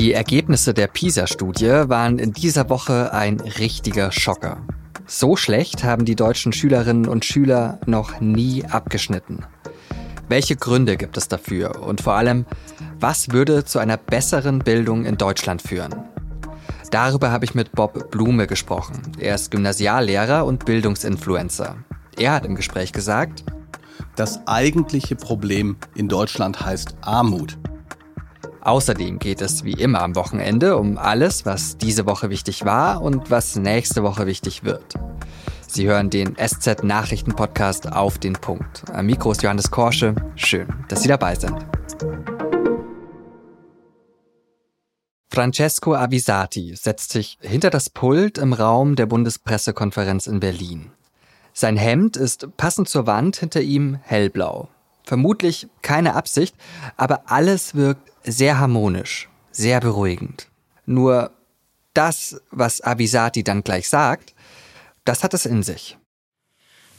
Die Ergebnisse der PISA-Studie waren in dieser Woche ein richtiger Schocker. So schlecht haben die deutschen Schülerinnen und Schüler noch nie abgeschnitten. Welche Gründe gibt es dafür? Und vor allem, was würde zu einer besseren Bildung in Deutschland führen? Darüber habe ich mit Bob Blume gesprochen. Er ist Gymnasiallehrer und Bildungsinfluencer. Er hat im Gespräch gesagt, das eigentliche Problem in Deutschland heißt Armut. Außerdem geht es wie immer am Wochenende um alles, was diese Woche wichtig war und was nächste Woche wichtig wird. Sie hören den SZ Nachrichten Podcast auf den Punkt. Am Mikro ist Johannes Korsche. Schön, dass Sie dabei sind. Francesco Avisati setzt sich hinter das Pult im Raum der Bundespressekonferenz in Berlin. Sein Hemd ist passend zur Wand hinter ihm hellblau. Vermutlich keine Absicht, aber alles wirkt sehr harmonisch, sehr beruhigend. Nur das, was Avisati dann gleich sagt, das hat es in sich.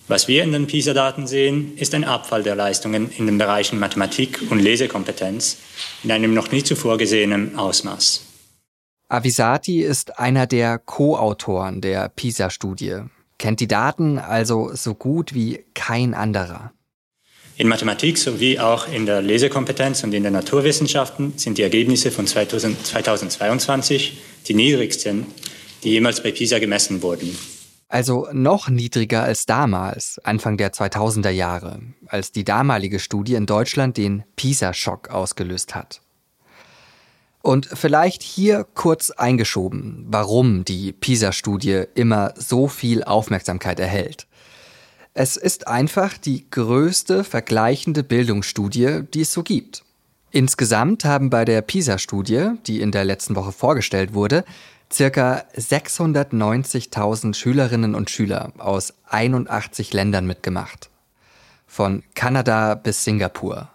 Was wir in den PISA-Daten sehen, ist ein Abfall der Leistungen in den Bereichen Mathematik und Lesekompetenz in einem noch nie zuvor gesehenen Ausmaß. Avisati ist einer der Co-Autoren der PISA-Studie, kennt die Daten also so gut wie kein anderer. In Mathematik sowie auch in der Lesekompetenz und in den Naturwissenschaften sind die Ergebnisse von 2022 die niedrigsten, die jemals bei PISA gemessen wurden. Also noch niedriger als damals, Anfang der 2000er Jahre, als die damalige Studie in Deutschland den PISA-Schock ausgelöst hat. Und vielleicht hier kurz eingeschoben, warum die PISA-Studie immer so viel Aufmerksamkeit erhält. Es ist einfach die größte vergleichende Bildungsstudie, die es so gibt. Insgesamt haben bei der PISA-Studie, die in der letzten Woche vorgestellt wurde, circa 690.000 Schülerinnen und Schüler aus 81 Ländern mitgemacht. Von Kanada bis Singapur.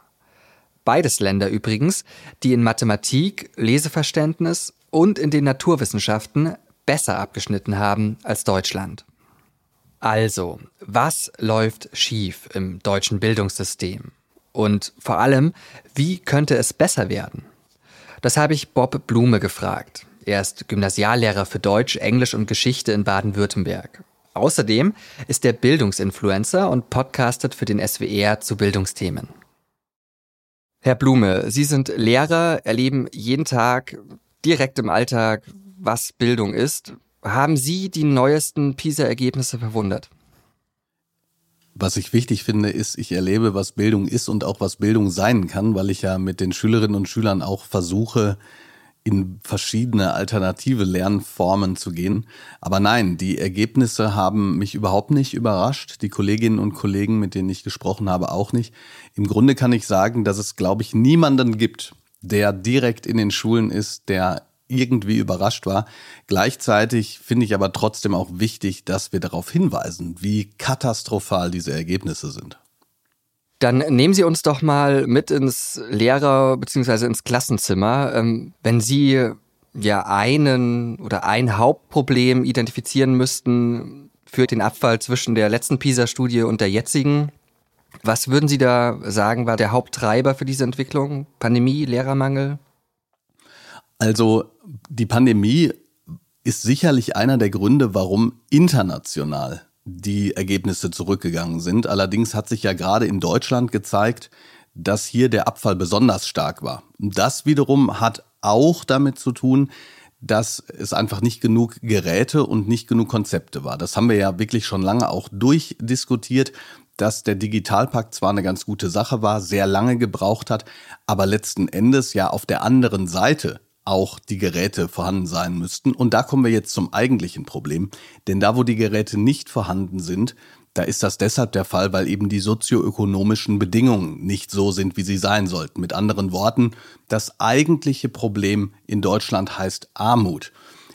Beides Länder übrigens, die in Mathematik, Leseverständnis und in den Naturwissenschaften besser abgeschnitten haben als Deutschland. Also, was läuft schief im deutschen Bildungssystem? Und vor allem, wie könnte es besser werden? Das habe ich Bob Blume gefragt. Er ist Gymnasiallehrer für Deutsch, Englisch und Geschichte in Baden-Württemberg. Außerdem ist er Bildungsinfluencer und podcastet für den SWR zu Bildungsthemen. Herr Blume, Sie sind Lehrer, erleben jeden Tag direkt im Alltag, was Bildung ist. Haben Sie die neuesten PISA-Ergebnisse verwundert? Was ich wichtig finde, ist, ich erlebe, was Bildung ist und auch was Bildung sein kann, weil ich ja mit den Schülerinnen und Schülern auch versuche, in verschiedene alternative Lernformen zu gehen. Aber nein, die Ergebnisse haben mich überhaupt nicht überrascht. Die Kolleginnen und Kollegen, mit denen ich gesprochen habe, auch nicht. Im Grunde kann ich sagen, dass es, glaube ich, niemanden gibt, der direkt in den Schulen ist, der irgendwie überrascht war. Gleichzeitig finde ich aber trotzdem auch wichtig, dass wir darauf hinweisen, wie katastrophal diese Ergebnisse sind. Dann nehmen Sie uns doch mal mit ins Lehrer- bzw. ins Klassenzimmer. Ähm, wenn Sie ja einen oder ein Hauptproblem identifizieren müssten für den Abfall zwischen der letzten PISA-Studie und der jetzigen, was würden Sie da sagen, war der Haupttreiber für diese Entwicklung? Pandemie, Lehrermangel? Also die Pandemie ist sicherlich einer der Gründe, warum international die Ergebnisse zurückgegangen sind. Allerdings hat sich ja gerade in Deutschland gezeigt, dass hier der Abfall besonders stark war. Das wiederum hat auch damit zu tun, dass es einfach nicht genug Geräte und nicht genug Konzepte war. Das haben wir ja wirklich schon lange auch durchdiskutiert, dass der Digitalpakt zwar eine ganz gute Sache war, sehr lange gebraucht hat, aber letzten Endes ja auf der anderen Seite auch die Geräte vorhanden sein müssten. Und da kommen wir jetzt zum eigentlichen Problem. Denn da, wo die Geräte nicht vorhanden sind, da ist das deshalb der Fall, weil eben die sozioökonomischen Bedingungen nicht so sind, wie sie sein sollten. Mit anderen Worten, das eigentliche Problem in Deutschland heißt Armut.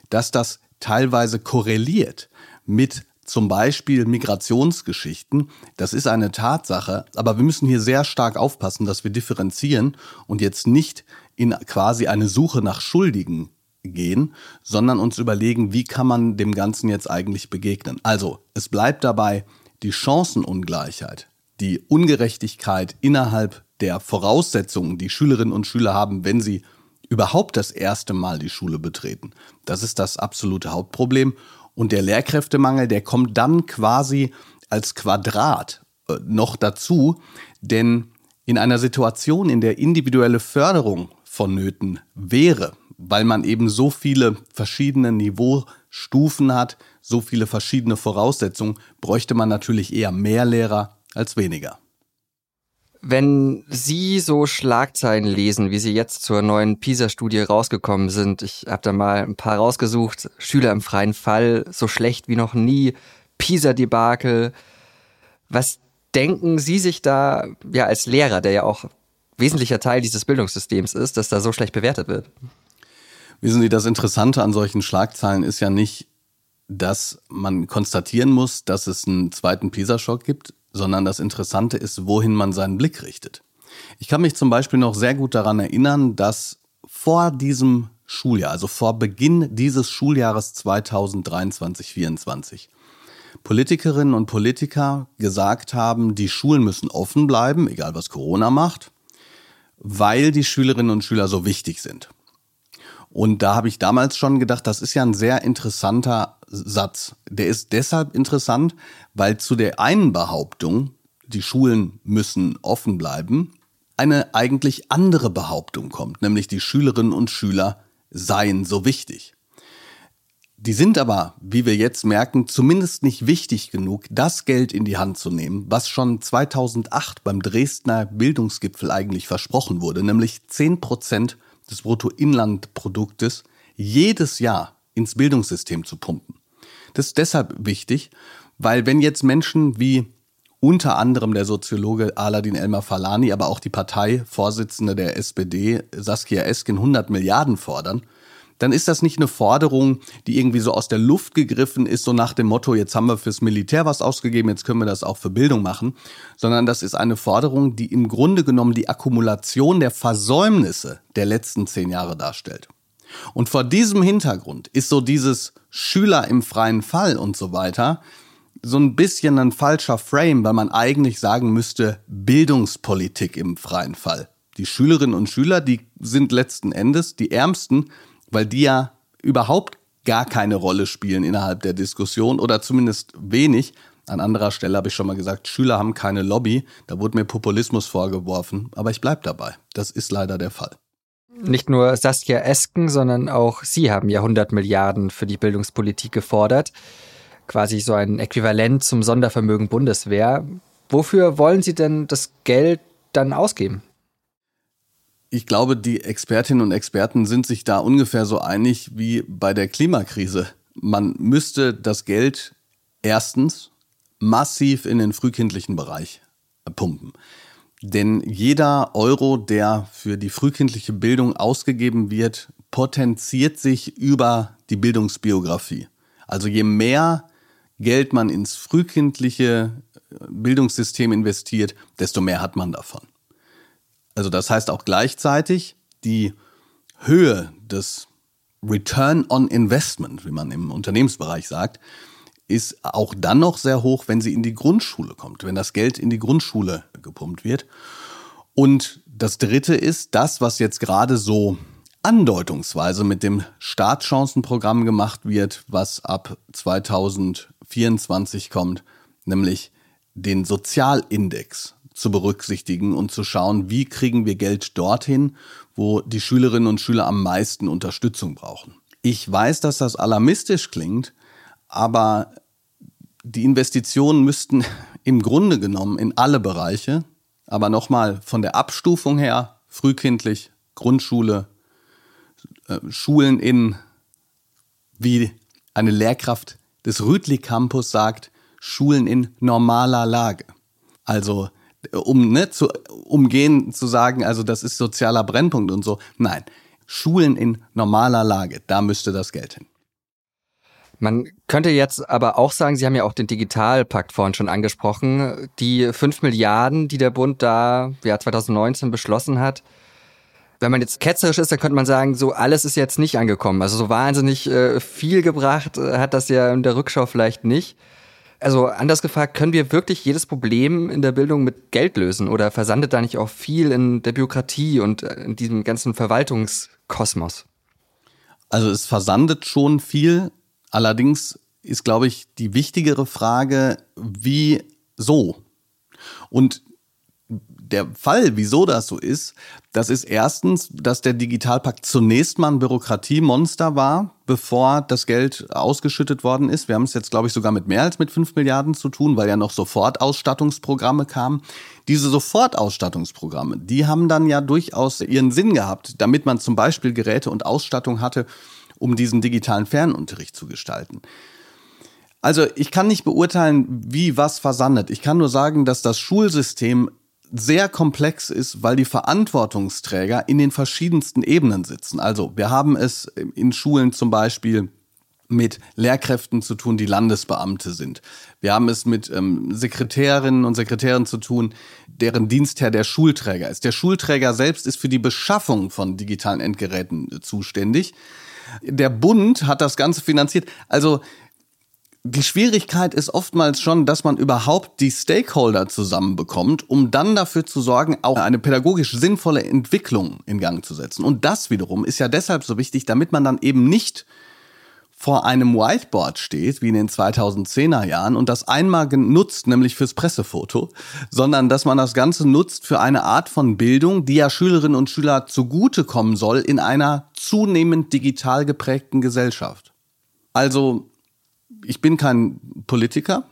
Dass das teilweise korreliert mit zum Beispiel Migrationsgeschichten, das ist eine Tatsache, aber wir müssen hier sehr stark aufpassen, dass wir differenzieren und jetzt nicht in quasi eine Suche nach Schuldigen gehen, sondern uns überlegen, wie kann man dem Ganzen jetzt eigentlich begegnen. Also, es bleibt dabei, die Chancenungleichheit, die Ungerechtigkeit innerhalb der Voraussetzungen, die Schülerinnen und Schüler haben, wenn sie überhaupt das erste Mal die Schule betreten. Das ist das absolute Hauptproblem. Und der Lehrkräftemangel, der kommt dann quasi als Quadrat äh, noch dazu, denn in einer Situation, in der individuelle Förderung vonnöten wäre, weil man eben so viele verschiedene Niveaustufen hat, so viele verschiedene Voraussetzungen, bräuchte man natürlich eher mehr Lehrer als weniger. Wenn Sie so Schlagzeilen lesen, wie sie jetzt zur neuen PISA-Studie rausgekommen sind, ich habe da mal ein paar rausgesucht, Schüler im freien Fall, so schlecht wie noch nie, PISA-Debakel. Was denken Sie sich da ja als Lehrer, der ja auch wesentlicher Teil dieses Bildungssystems ist, dass da so schlecht bewertet wird? Wissen Sie, das Interessante an solchen Schlagzeilen ist ja nicht, dass man konstatieren muss, dass es einen zweiten PISA-Schock gibt, sondern das Interessante ist, wohin man seinen Blick richtet. Ich kann mich zum Beispiel noch sehr gut daran erinnern, dass vor diesem Schuljahr, also vor Beginn dieses Schuljahres 2023-24, Politikerinnen und Politiker gesagt haben, die Schulen müssen offen bleiben, egal was Corona macht, weil die Schülerinnen und Schüler so wichtig sind. Und da habe ich damals schon gedacht, das ist ja ein sehr interessanter Satz. Der ist deshalb interessant, weil zu der einen Behauptung, die Schulen müssen offen bleiben, eine eigentlich andere Behauptung kommt, nämlich die Schülerinnen und Schüler seien so wichtig. Die sind aber, wie wir jetzt merken, zumindest nicht wichtig genug, das Geld in die Hand zu nehmen, was schon 2008 beim Dresdner Bildungsgipfel eigentlich versprochen wurde, nämlich 10 Prozent des Bruttoinlandproduktes jedes Jahr ins Bildungssystem zu pumpen. Das ist deshalb wichtig, weil wenn jetzt Menschen wie unter anderem der Soziologe Aladin Elmar Falani, aber auch die Parteivorsitzende der SPD Saskia Esken 100 Milliarden fordern, dann ist das nicht eine Forderung, die irgendwie so aus der Luft gegriffen ist, so nach dem Motto, jetzt haben wir fürs Militär was ausgegeben, jetzt können wir das auch für Bildung machen, sondern das ist eine Forderung, die im Grunde genommen die Akkumulation der Versäumnisse der letzten zehn Jahre darstellt. Und vor diesem Hintergrund ist so dieses Schüler im freien Fall und so weiter so ein bisschen ein falscher Frame, weil man eigentlich sagen müsste Bildungspolitik im freien Fall. Die Schülerinnen und Schüler, die sind letzten Endes die Ärmsten, weil die ja überhaupt gar keine Rolle spielen innerhalb der Diskussion oder zumindest wenig. An anderer Stelle habe ich schon mal gesagt, Schüler haben keine Lobby. Da wurde mir Populismus vorgeworfen, aber ich bleibe dabei. Das ist leider der Fall. Nicht nur Saskia Esken, sondern auch Sie haben ja 100 Milliarden für die Bildungspolitik gefordert. Quasi so ein Äquivalent zum Sondervermögen Bundeswehr. Wofür wollen Sie denn das Geld dann ausgeben? Ich glaube, die Expertinnen und Experten sind sich da ungefähr so einig wie bei der Klimakrise. Man müsste das Geld erstens massiv in den frühkindlichen Bereich pumpen. Denn jeder Euro, der für die frühkindliche Bildung ausgegeben wird, potenziert sich über die Bildungsbiografie. Also je mehr Geld man ins frühkindliche Bildungssystem investiert, desto mehr hat man davon. Also das heißt auch gleichzeitig die Höhe des Return on Investment, wie man im Unternehmensbereich sagt, ist auch dann noch sehr hoch, wenn sie in die Grundschule kommt, wenn das Geld in die Grundschule gepumpt wird. Und das Dritte ist das, was jetzt gerade so andeutungsweise mit dem Startchancenprogramm gemacht wird, was ab 2024 kommt, nämlich den Sozialindex zu berücksichtigen und zu schauen, wie kriegen wir Geld dorthin, wo die Schülerinnen und Schüler am meisten Unterstützung brauchen. Ich weiß, dass das alarmistisch klingt, aber die Investitionen müssten im Grunde genommen in alle Bereiche, aber nochmal von der Abstufung her, frühkindlich, Grundschule, äh, Schulen in, wie eine Lehrkraft des Rütli Campus sagt, Schulen in normaler Lage. Also um ne, zu umgehen zu sagen, also das ist sozialer Brennpunkt und so. Nein, Schulen in normaler Lage, da müsste das Geld hin. Man könnte jetzt aber auch sagen, Sie haben ja auch den Digitalpakt vorhin schon angesprochen, die 5 Milliarden, die der Bund da ja, 2019 beschlossen hat. Wenn man jetzt ketzerisch ist, dann könnte man sagen, so alles ist jetzt nicht angekommen. Also so wahnsinnig äh, viel gebracht äh, hat das ja in der Rückschau vielleicht nicht. Also anders gefragt, können wir wirklich jedes Problem in der Bildung mit Geld lösen oder versandet da nicht auch viel in der Bürokratie und äh, in diesem ganzen Verwaltungskosmos? Also es versandet schon viel. Allerdings ist, glaube ich, die wichtigere Frage, wie so? Und der Fall, wieso das so ist, das ist erstens, dass der Digitalpakt zunächst mal ein Bürokratiemonster war, bevor das Geld ausgeschüttet worden ist. Wir haben es jetzt, glaube ich, sogar mit mehr als mit fünf Milliarden zu tun, weil ja noch Sofortausstattungsprogramme kamen. Diese Sofortausstattungsprogramme, die haben dann ja durchaus ihren Sinn gehabt, damit man zum Beispiel Geräte und Ausstattung hatte, um diesen digitalen Fernunterricht zu gestalten. Also ich kann nicht beurteilen, wie was versandet. Ich kann nur sagen, dass das Schulsystem sehr komplex ist, weil die Verantwortungsträger in den verschiedensten Ebenen sitzen. Also wir haben es in Schulen zum Beispiel mit Lehrkräften zu tun, die Landesbeamte sind. Wir haben es mit ähm, Sekretärinnen und Sekretären zu tun, deren Dienstherr der Schulträger ist. Der Schulträger selbst ist für die Beschaffung von digitalen Endgeräten äh, zuständig. Der Bund hat das Ganze finanziert. Also die Schwierigkeit ist oftmals schon, dass man überhaupt die Stakeholder zusammenbekommt, um dann dafür zu sorgen, auch eine pädagogisch sinnvolle Entwicklung in Gang zu setzen. Und das wiederum ist ja deshalb so wichtig, damit man dann eben nicht vor einem Whiteboard steht, wie in den 2010er Jahren, und das einmal genutzt, nämlich fürs Pressefoto, sondern dass man das Ganze nutzt für eine Art von Bildung, die ja Schülerinnen und Schüler zugutekommen soll in einer zunehmend digital geprägten Gesellschaft. Also ich bin kein Politiker,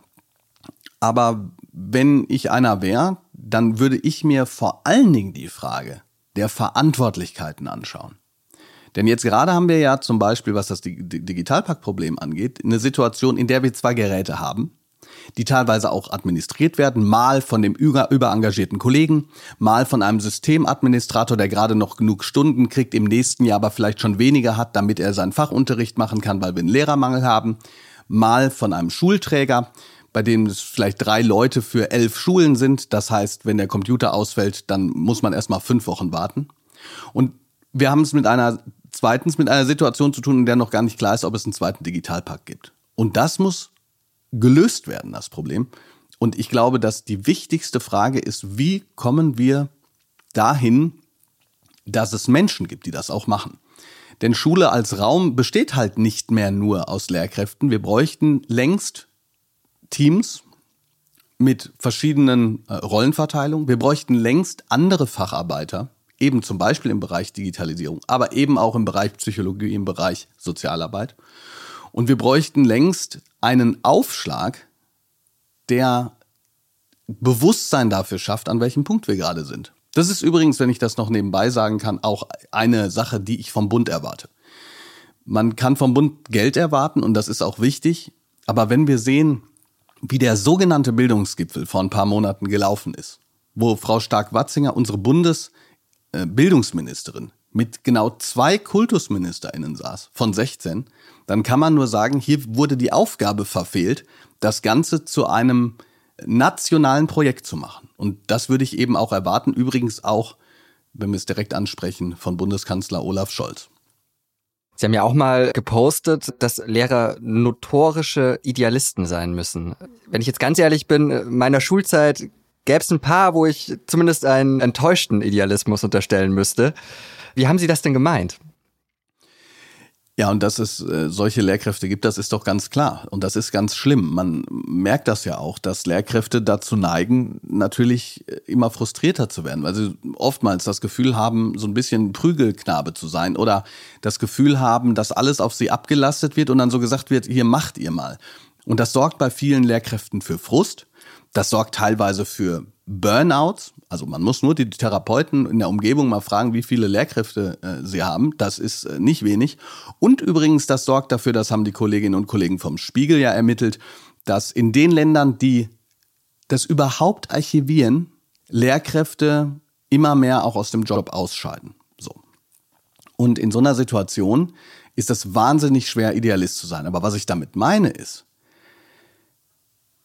aber wenn ich einer wäre, dann würde ich mir vor allen Dingen die Frage der Verantwortlichkeiten anschauen. Denn jetzt gerade haben wir ja zum Beispiel, was das Digitalpack-Problem angeht, eine Situation, in der wir zwar Geräte haben, die teilweise auch administriert werden, mal von dem überengagierten Kollegen, mal von einem Systemadministrator, der gerade noch genug Stunden kriegt, im nächsten Jahr aber vielleicht schon weniger hat, damit er seinen Fachunterricht machen kann, weil wir einen Lehrermangel haben mal von einem Schulträger, bei dem es vielleicht drei Leute für elf Schulen sind. Das heißt, wenn der Computer ausfällt, dann muss man erstmal fünf Wochen warten. Und wir haben es mit einer, zweitens mit einer Situation zu tun, in der noch gar nicht klar ist, ob es einen zweiten Digitalpakt gibt. Und das muss gelöst werden, das Problem. Und ich glaube, dass die wichtigste Frage ist, wie kommen wir dahin, dass es Menschen gibt, die das auch machen. Denn Schule als Raum besteht halt nicht mehr nur aus Lehrkräften. Wir bräuchten längst Teams mit verschiedenen äh, Rollenverteilungen. Wir bräuchten längst andere Facharbeiter, eben zum Beispiel im Bereich Digitalisierung, aber eben auch im Bereich Psychologie, im Bereich Sozialarbeit. Und wir bräuchten längst einen Aufschlag, der Bewusstsein dafür schafft, an welchem Punkt wir gerade sind. Das ist übrigens, wenn ich das noch nebenbei sagen kann, auch eine Sache, die ich vom Bund erwarte. Man kann vom Bund Geld erwarten und das ist auch wichtig. Aber wenn wir sehen, wie der sogenannte Bildungsgipfel vor ein paar Monaten gelaufen ist, wo Frau Stark-Watzinger, unsere Bundesbildungsministerin, mit genau zwei KultusministerInnen saß, von 16, dann kann man nur sagen, hier wurde die Aufgabe verfehlt, das Ganze zu einem nationalen Projekt zu machen. Und das würde ich eben auch erwarten, übrigens auch, wenn wir es direkt ansprechen, von Bundeskanzler Olaf Scholz. Sie haben ja auch mal gepostet, dass Lehrer notorische Idealisten sein müssen. Wenn ich jetzt ganz ehrlich bin, meiner Schulzeit gäbe es ein paar, wo ich zumindest einen enttäuschten Idealismus unterstellen müsste. Wie haben Sie das denn gemeint? Ja, und dass es äh, solche Lehrkräfte gibt, das ist doch ganz klar. Und das ist ganz schlimm. Man merkt das ja auch, dass Lehrkräfte dazu neigen, natürlich äh, immer frustrierter zu werden, weil sie oftmals das Gefühl haben, so ein bisschen Prügelknabe zu sein oder das Gefühl haben, dass alles auf sie abgelastet wird und dann so gesagt wird, hier macht ihr mal. Und das sorgt bei vielen Lehrkräften für Frust. Das sorgt teilweise für Burnouts. Also man muss nur die Therapeuten in der Umgebung mal fragen, wie viele Lehrkräfte äh, sie haben. Das ist äh, nicht wenig. Und übrigens, das sorgt dafür, das haben die Kolleginnen und Kollegen vom Spiegel ja ermittelt, dass in den Ländern, die das überhaupt archivieren, Lehrkräfte immer mehr auch aus dem Job ausscheiden. So. Und in so einer Situation ist es wahnsinnig schwer, Idealist zu sein. Aber was ich damit meine ist,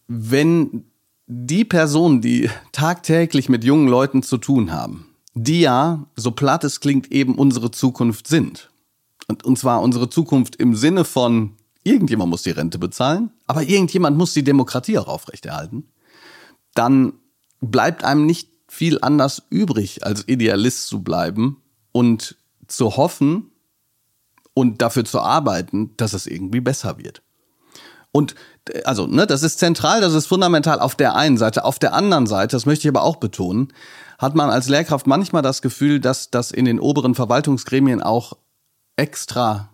wenn die Personen, die tagtäglich mit jungen Leuten zu tun haben, die ja, so platt es klingt, eben unsere Zukunft sind. Und, und zwar unsere Zukunft im Sinne von irgendjemand muss die Rente bezahlen, aber irgendjemand muss die Demokratie auch aufrechterhalten, dann bleibt einem nicht viel anders übrig, als Idealist zu bleiben und zu hoffen und dafür zu arbeiten, dass es irgendwie besser wird. Und also, ne, das ist zentral, das ist fundamental auf der einen Seite. Auf der anderen Seite, das möchte ich aber auch betonen, hat man als Lehrkraft manchmal das Gefühl, dass das in den oberen Verwaltungsgremien auch extra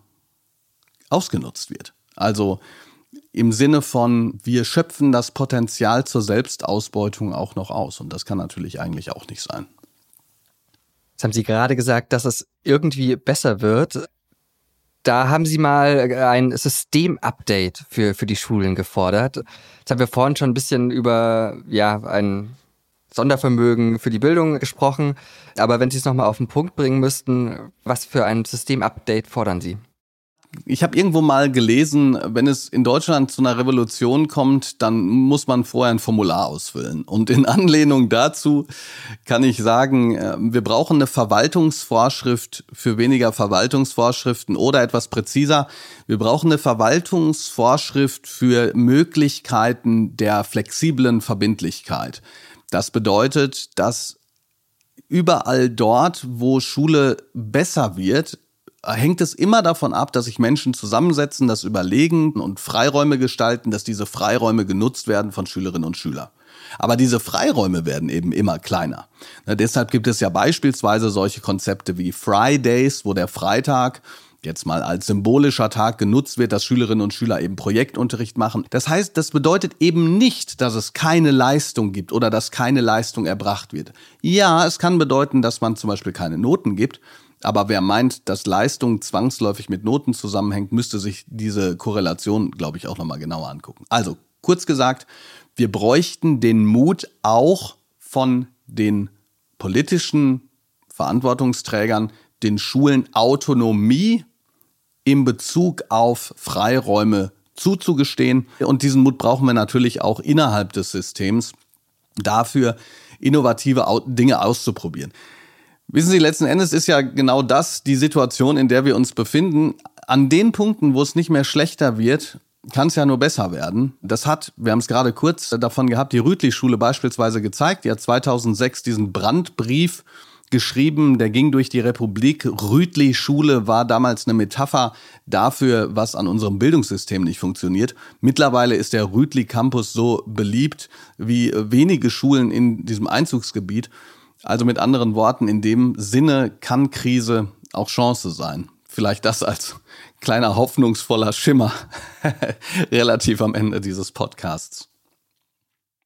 ausgenutzt wird. Also im Sinne von, wir schöpfen das Potenzial zur Selbstausbeutung auch noch aus. Und das kann natürlich eigentlich auch nicht sein. Jetzt haben Sie gerade gesagt, dass es irgendwie besser wird. Da haben Sie mal ein Systemupdate für, für die Schulen gefordert. Jetzt haben wir vorhin schon ein bisschen über ja, ein Sondervermögen für die Bildung gesprochen. Aber wenn Sie es nochmal auf den Punkt bringen müssten, was für ein Systemupdate fordern Sie? Ich habe irgendwo mal gelesen, wenn es in Deutschland zu einer Revolution kommt, dann muss man vorher ein Formular ausfüllen. Und in Anlehnung dazu kann ich sagen, äh, wir brauchen eine Verwaltungsvorschrift für weniger Verwaltungsvorschriften oder etwas präziser, wir brauchen eine Verwaltungsvorschrift für Möglichkeiten der flexiblen Verbindlichkeit. Das bedeutet, dass überall dort, wo Schule besser wird, hängt es immer davon ab, dass sich Menschen zusammensetzen, das überlegen und Freiräume gestalten, dass diese Freiräume genutzt werden von Schülerinnen und Schülern. Aber diese Freiräume werden eben immer kleiner. Na, deshalb gibt es ja beispielsweise solche Konzepte wie Fridays, wo der Freitag jetzt mal als symbolischer Tag genutzt wird, dass Schülerinnen und Schüler eben Projektunterricht machen. Das heißt, das bedeutet eben nicht, dass es keine Leistung gibt oder dass keine Leistung erbracht wird. Ja, es kann bedeuten, dass man zum Beispiel keine Noten gibt, aber wer meint, dass Leistung zwangsläufig mit Noten zusammenhängt, müsste sich diese Korrelation, glaube ich, auch nochmal genauer angucken. Also, kurz gesagt, wir bräuchten den Mut auch von den politischen Verantwortungsträgern, den Schulen Autonomie im Bezug auf Freiräume zuzugestehen. Und diesen Mut brauchen wir natürlich auch innerhalb des Systems dafür, innovative Dinge auszuprobieren. Wissen Sie, letzten Endes ist ja genau das die Situation, in der wir uns befinden. An den Punkten, wo es nicht mehr schlechter wird, kann es ja nur besser werden. Das hat, wir haben es gerade kurz davon gehabt, die Rütli-Schule beispielsweise gezeigt. Die hat 2006 diesen Brandbrief geschrieben, der ging durch die Republik. Rütli-Schule war damals eine Metapher dafür, was an unserem Bildungssystem nicht funktioniert. Mittlerweile ist der Rütli-Campus so beliebt wie wenige Schulen in diesem Einzugsgebiet. Also mit anderen Worten, in dem Sinne kann Krise auch Chance sein. Vielleicht das als kleiner hoffnungsvoller Schimmer relativ am Ende dieses Podcasts.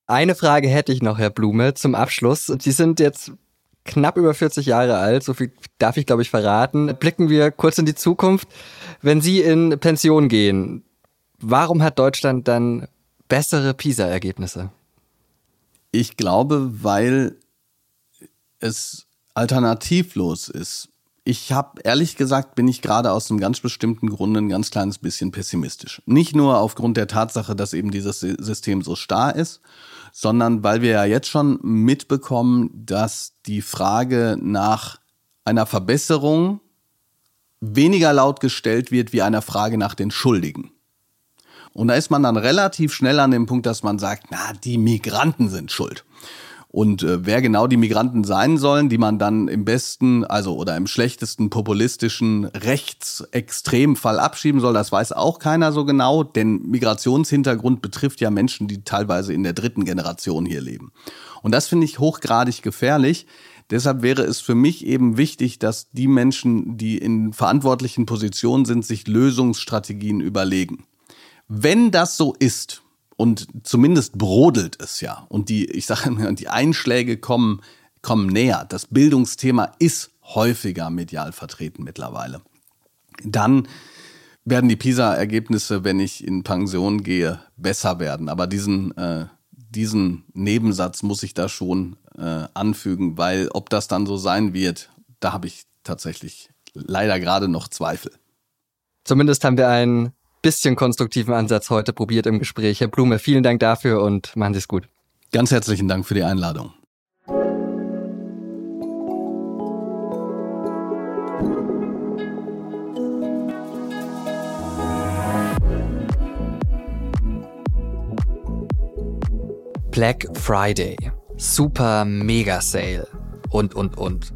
Eine Frage hätte ich noch, Herr Blume, zum Abschluss. Sie sind jetzt knapp über 40 Jahre alt, so viel darf ich, glaube ich, verraten. Blicken wir kurz in die Zukunft. Wenn Sie in Pension gehen, warum hat Deutschland dann bessere PISA-Ergebnisse? Ich glaube, weil es alternativlos ist. Ich habe ehrlich gesagt, bin ich gerade aus einem ganz bestimmten Grund ein ganz kleines bisschen pessimistisch. Nicht nur aufgrund der Tatsache, dass eben dieses System so starr ist, sondern weil wir ja jetzt schon mitbekommen, dass die Frage nach einer Verbesserung weniger laut gestellt wird wie einer Frage nach den Schuldigen. Und da ist man dann relativ schnell an dem Punkt, dass man sagt, na, die Migranten sind schuld. Und äh, wer genau die Migranten sein sollen, die man dann im besten, also oder im schlechtesten populistischen Rechtsextremfall abschieben soll, das weiß auch keiner so genau, denn Migrationshintergrund betrifft ja Menschen, die teilweise in der dritten Generation hier leben. Und das finde ich hochgradig gefährlich. Deshalb wäre es für mich eben wichtig, dass die Menschen, die in verantwortlichen Positionen sind, sich Lösungsstrategien überlegen. Wenn das so ist, und zumindest brodelt es ja. Und die, ich sage, die Einschläge kommen, kommen näher. Das Bildungsthema ist häufiger medial vertreten mittlerweile. Dann werden die PISA-Ergebnisse, wenn ich in Pension gehe, besser werden. Aber diesen, äh, diesen Nebensatz muss ich da schon äh, anfügen, weil ob das dann so sein wird, da habe ich tatsächlich leider gerade noch Zweifel. Zumindest haben wir einen bisschen konstruktiven Ansatz heute probiert im Gespräch. Herr Blume, vielen Dank dafür und machen Sie es gut. Ganz herzlichen Dank für die Einladung. Black Friday, Super Mega Sale und, und, und.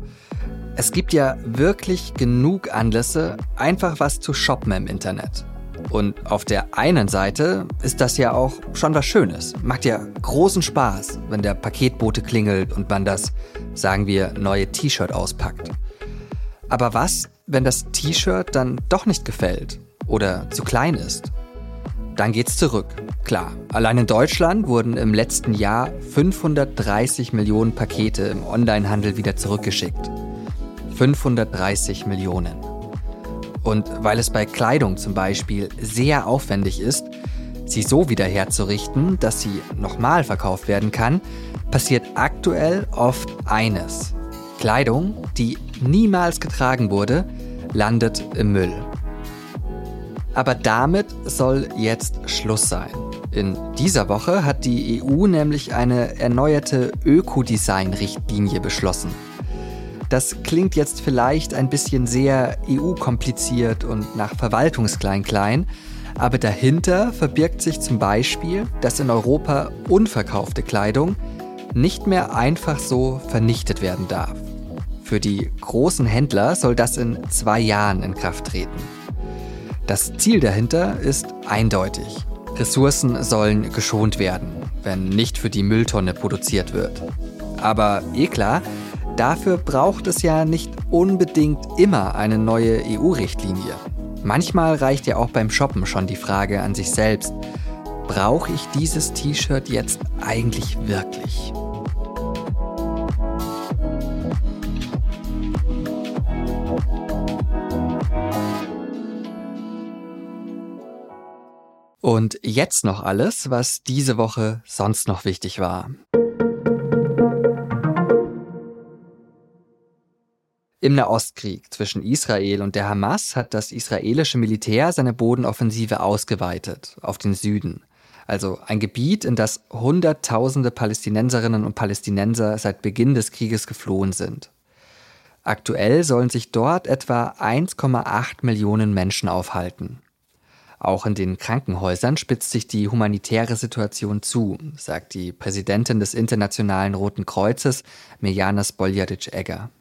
Es gibt ja wirklich genug Anlässe, einfach was zu shoppen im Internet. Und auf der einen Seite ist das ja auch schon was Schönes. Macht ja großen Spaß, wenn der Paketbote klingelt und man das, sagen wir, neue T-Shirt auspackt. Aber was, wenn das T-Shirt dann doch nicht gefällt oder zu klein ist? Dann geht's zurück. Klar, allein in Deutschland wurden im letzten Jahr 530 Millionen Pakete im Onlinehandel wieder zurückgeschickt. 530 Millionen. Und weil es bei Kleidung zum Beispiel sehr aufwendig ist, sie so wieder herzurichten, dass sie nochmal verkauft werden kann, passiert aktuell oft eines. Kleidung, die niemals getragen wurde, landet im Müll. Aber damit soll jetzt Schluss sein. In dieser Woche hat die EU nämlich eine erneuerte Ökodesign-Richtlinie beschlossen. Das klingt jetzt vielleicht ein bisschen sehr EU-kompliziert und nach Verwaltungsklein-Klein, aber dahinter verbirgt sich zum Beispiel, dass in Europa unverkaufte Kleidung nicht mehr einfach so vernichtet werden darf. Für die großen Händler soll das in zwei Jahren in Kraft treten. Das Ziel dahinter ist eindeutig. Ressourcen sollen geschont werden, wenn nicht für die Mülltonne produziert wird. Aber eh klar, Dafür braucht es ja nicht unbedingt immer eine neue EU-Richtlinie. Manchmal reicht ja auch beim Shoppen schon die Frage an sich selbst, brauche ich dieses T-Shirt jetzt eigentlich wirklich? Und jetzt noch alles, was diese Woche sonst noch wichtig war. Im Nahostkrieg zwischen Israel und der Hamas hat das israelische Militär seine Bodenoffensive ausgeweitet auf den Süden. Also ein Gebiet, in das Hunderttausende Palästinenserinnen und Palästinenser seit Beginn des Krieges geflohen sind. Aktuell sollen sich dort etwa 1,8 Millionen Menschen aufhalten. Auch in den Krankenhäusern spitzt sich die humanitäre Situation zu, sagt die Präsidentin des Internationalen Roten Kreuzes, Mirjana Spoljaric-Egger.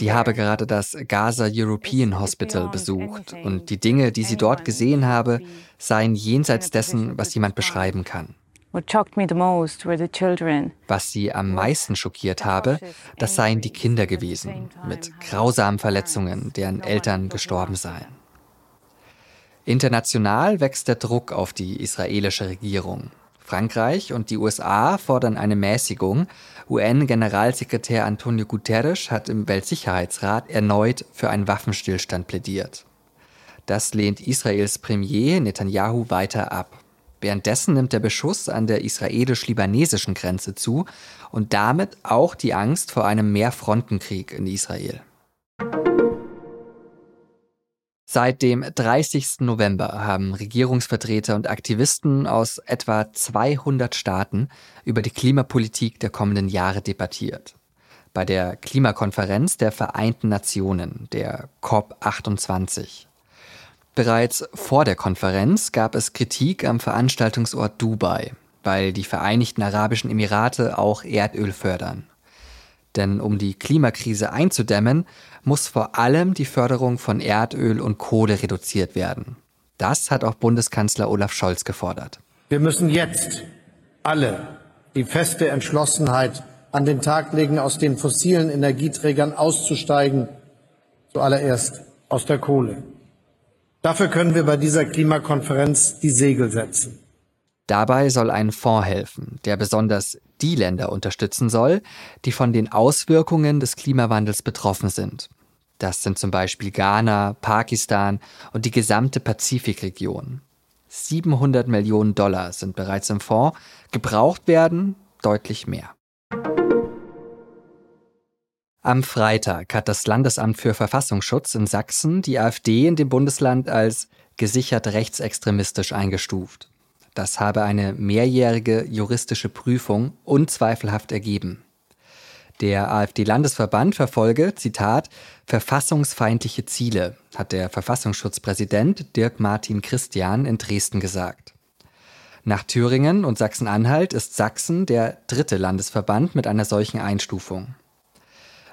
Sie habe gerade das Gaza European Hospital besucht und die Dinge, die sie dort gesehen habe, seien jenseits dessen, was jemand beschreiben kann. Was sie am meisten schockiert habe, das seien die Kinder gewesen, mit grausamen Verletzungen, deren Eltern gestorben seien. International wächst der Druck auf die israelische Regierung. Frankreich und die USA fordern eine Mäßigung. UN-Generalsekretär Antonio Guterres hat im Weltsicherheitsrat erneut für einen Waffenstillstand plädiert. Das lehnt Israels Premier Netanyahu weiter ab. Währenddessen nimmt der Beschuss an der israelisch-libanesischen Grenze zu und damit auch die Angst vor einem Mehrfrontenkrieg in Israel. Seit dem 30. November haben Regierungsvertreter und Aktivisten aus etwa 200 Staaten über die Klimapolitik der kommenden Jahre debattiert. Bei der Klimakonferenz der Vereinten Nationen, der COP28. Bereits vor der Konferenz gab es Kritik am Veranstaltungsort Dubai, weil die Vereinigten Arabischen Emirate auch Erdöl fördern. Denn um die Klimakrise einzudämmen, muss vor allem die Förderung von Erdöl und Kohle reduziert werden. Das hat auch Bundeskanzler Olaf Scholz gefordert. Wir müssen jetzt alle die feste Entschlossenheit an den Tag legen, aus den fossilen Energieträgern auszusteigen, zuallererst aus der Kohle. Dafür können wir bei dieser Klimakonferenz die Segel setzen. Dabei soll ein Fonds helfen, der besonders die Länder unterstützen soll, die von den Auswirkungen des Klimawandels betroffen sind. Das sind zum Beispiel Ghana, Pakistan und die gesamte Pazifikregion. 700 Millionen Dollar sind bereits im Fonds, gebraucht werden deutlich mehr. Am Freitag hat das Landesamt für Verfassungsschutz in Sachsen die AfD in dem Bundesland als gesichert rechtsextremistisch eingestuft. Das habe eine mehrjährige juristische Prüfung unzweifelhaft ergeben. Der AfD-Landesverband verfolge, Zitat, verfassungsfeindliche Ziele, hat der Verfassungsschutzpräsident Dirk Martin Christian in Dresden gesagt. Nach Thüringen und Sachsen-Anhalt ist Sachsen der dritte Landesverband mit einer solchen Einstufung.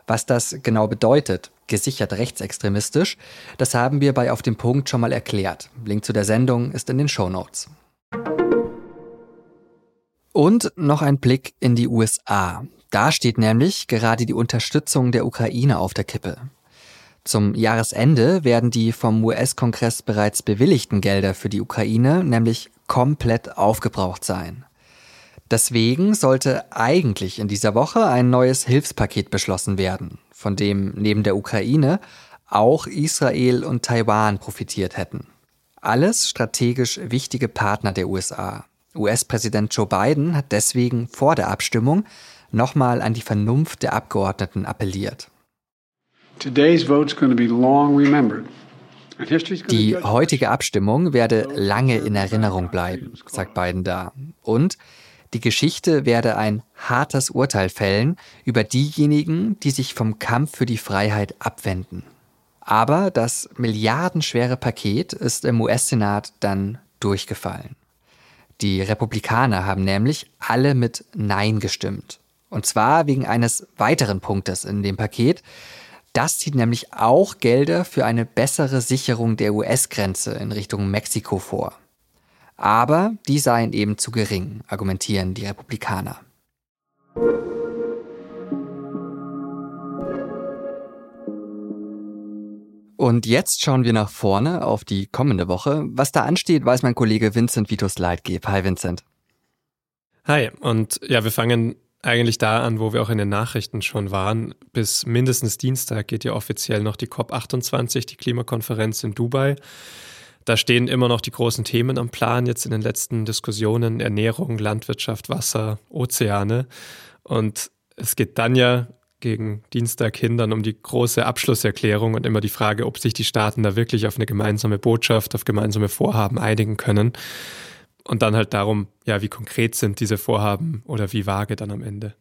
Was das genau bedeutet, gesichert rechtsextremistisch, das haben wir bei Auf dem Punkt schon mal erklärt. Link zu der Sendung ist in den Show Notes. Und noch ein Blick in die USA. Da steht nämlich gerade die Unterstützung der Ukraine auf der Kippe. Zum Jahresende werden die vom US-Kongress bereits bewilligten Gelder für die Ukraine nämlich komplett aufgebraucht sein. Deswegen sollte eigentlich in dieser Woche ein neues Hilfspaket beschlossen werden, von dem neben der Ukraine auch Israel und Taiwan profitiert hätten. Alles strategisch wichtige Partner der USA. US-Präsident Joe Biden hat deswegen vor der Abstimmung nochmal an die Vernunft der Abgeordneten appelliert. Die heutige Abstimmung werde lange in Erinnerung bleiben, sagt Biden da. Und die Geschichte werde ein hartes Urteil fällen über diejenigen, die sich vom Kampf für die Freiheit abwenden. Aber das milliardenschwere Paket ist im US-Senat dann durchgefallen. Die Republikaner haben nämlich alle mit Nein gestimmt. Und zwar wegen eines weiteren Punktes in dem Paket. Das zieht nämlich auch Gelder für eine bessere Sicherung der US-Grenze in Richtung Mexiko vor. Aber die seien eben zu gering, argumentieren die Republikaner. Und jetzt schauen wir nach vorne auf die kommende Woche. Was da ansteht, weiß mein Kollege Vincent Vitus Leitgeb. Hi Vincent. Hi, und ja, wir fangen eigentlich da an, wo wir auch in den Nachrichten schon waren. Bis mindestens Dienstag geht ja offiziell noch die COP28, die Klimakonferenz in Dubai. Da stehen immer noch die großen Themen am Plan, jetzt in den letzten Diskussionen, Ernährung, Landwirtschaft, Wasser, Ozeane. Und es geht dann ja gegen Dienstag hin dann um die große Abschlusserklärung und immer die Frage, ob sich die Staaten da wirklich auf eine gemeinsame Botschaft, auf gemeinsame Vorhaben einigen können. Und dann halt darum, ja, wie konkret sind diese Vorhaben oder wie vage dann am Ende.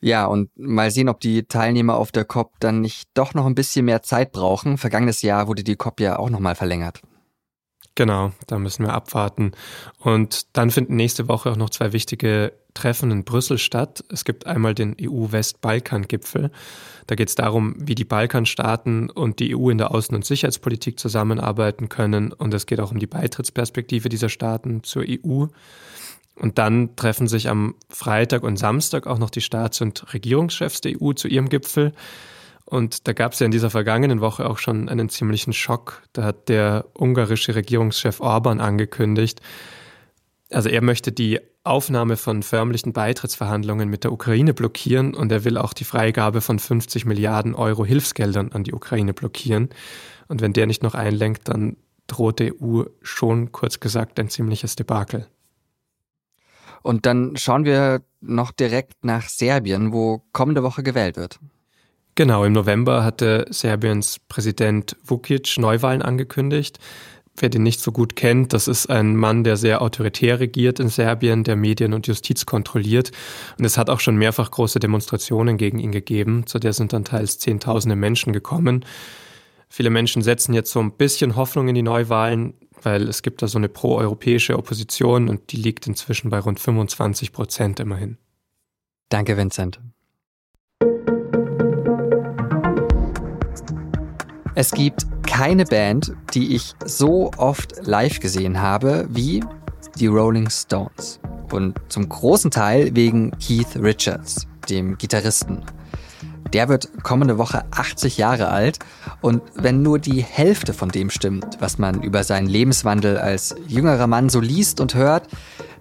Ja, und mal sehen, ob die Teilnehmer auf der COP dann nicht doch noch ein bisschen mehr Zeit brauchen. Vergangenes Jahr wurde die COP ja auch nochmal verlängert. Genau, da müssen wir abwarten. Und dann finden nächste Woche auch noch zwei wichtige Treffen in Brüssel statt. Es gibt einmal den EU-West-Balkan-Gipfel. Da geht es darum, wie die Balkanstaaten und die EU in der Außen- und Sicherheitspolitik zusammenarbeiten können. Und es geht auch um die Beitrittsperspektive dieser Staaten zur EU. Und dann treffen sich am Freitag und Samstag auch noch die Staats- und Regierungschefs der EU zu ihrem Gipfel. Und da gab es ja in dieser vergangenen Woche auch schon einen ziemlichen Schock. Da hat der ungarische Regierungschef Orban angekündigt, also er möchte die Aufnahme von förmlichen Beitrittsverhandlungen mit der Ukraine blockieren und er will auch die Freigabe von 50 Milliarden Euro Hilfsgeldern an die Ukraine blockieren. Und wenn der nicht noch einlenkt, dann droht der EU schon kurz gesagt ein ziemliches Debakel. Und dann schauen wir noch direkt nach Serbien, wo kommende Woche gewählt wird. Genau, im November hatte Serbiens Präsident Vucic Neuwahlen angekündigt. Wer den nicht so gut kennt, das ist ein Mann, der sehr autoritär regiert in Serbien, der Medien und Justiz kontrolliert. Und es hat auch schon mehrfach große Demonstrationen gegen ihn gegeben. Zu der sind dann teils Zehntausende Menschen gekommen. Viele Menschen setzen jetzt so ein bisschen Hoffnung in die Neuwahlen, weil es gibt da so eine proeuropäische Opposition und die liegt inzwischen bei rund 25 Prozent immerhin. Danke, Vincent. Es gibt keine Band, die ich so oft live gesehen habe wie die Rolling Stones. Und zum großen Teil wegen Keith Richards, dem Gitarristen. Der wird kommende Woche 80 Jahre alt und wenn nur die Hälfte von dem stimmt, was man über seinen Lebenswandel als jüngerer Mann so liest und hört,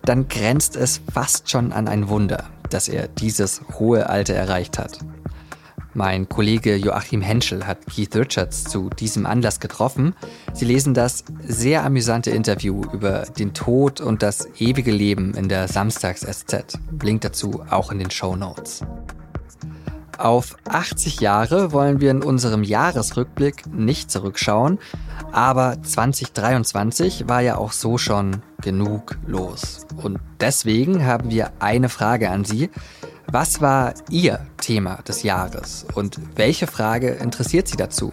dann grenzt es fast schon an ein Wunder, dass er dieses hohe Alter erreicht hat. Mein Kollege Joachim Henschel hat Keith Richards zu diesem Anlass getroffen. Sie lesen das sehr amüsante Interview über den Tod und das ewige Leben in der Samstags-SZ. Link dazu auch in den Show Notes. Auf 80 Jahre wollen wir in unserem Jahresrückblick nicht zurückschauen, aber 2023 war ja auch so schon genug los. Und deswegen haben wir eine Frage an Sie. Was war Ihr Thema des Jahres und welche Frage interessiert Sie dazu?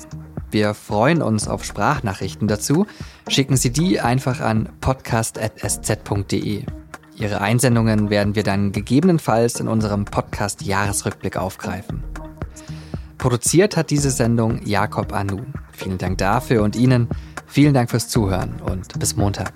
Wir freuen uns auf Sprachnachrichten dazu. Schicken Sie die einfach an podcast.sz.de. Ihre Einsendungen werden wir dann gegebenenfalls in unserem Podcast Jahresrückblick aufgreifen. Produziert hat diese Sendung Jakob Anu. Vielen Dank dafür und Ihnen vielen Dank fürs Zuhören und bis Montag.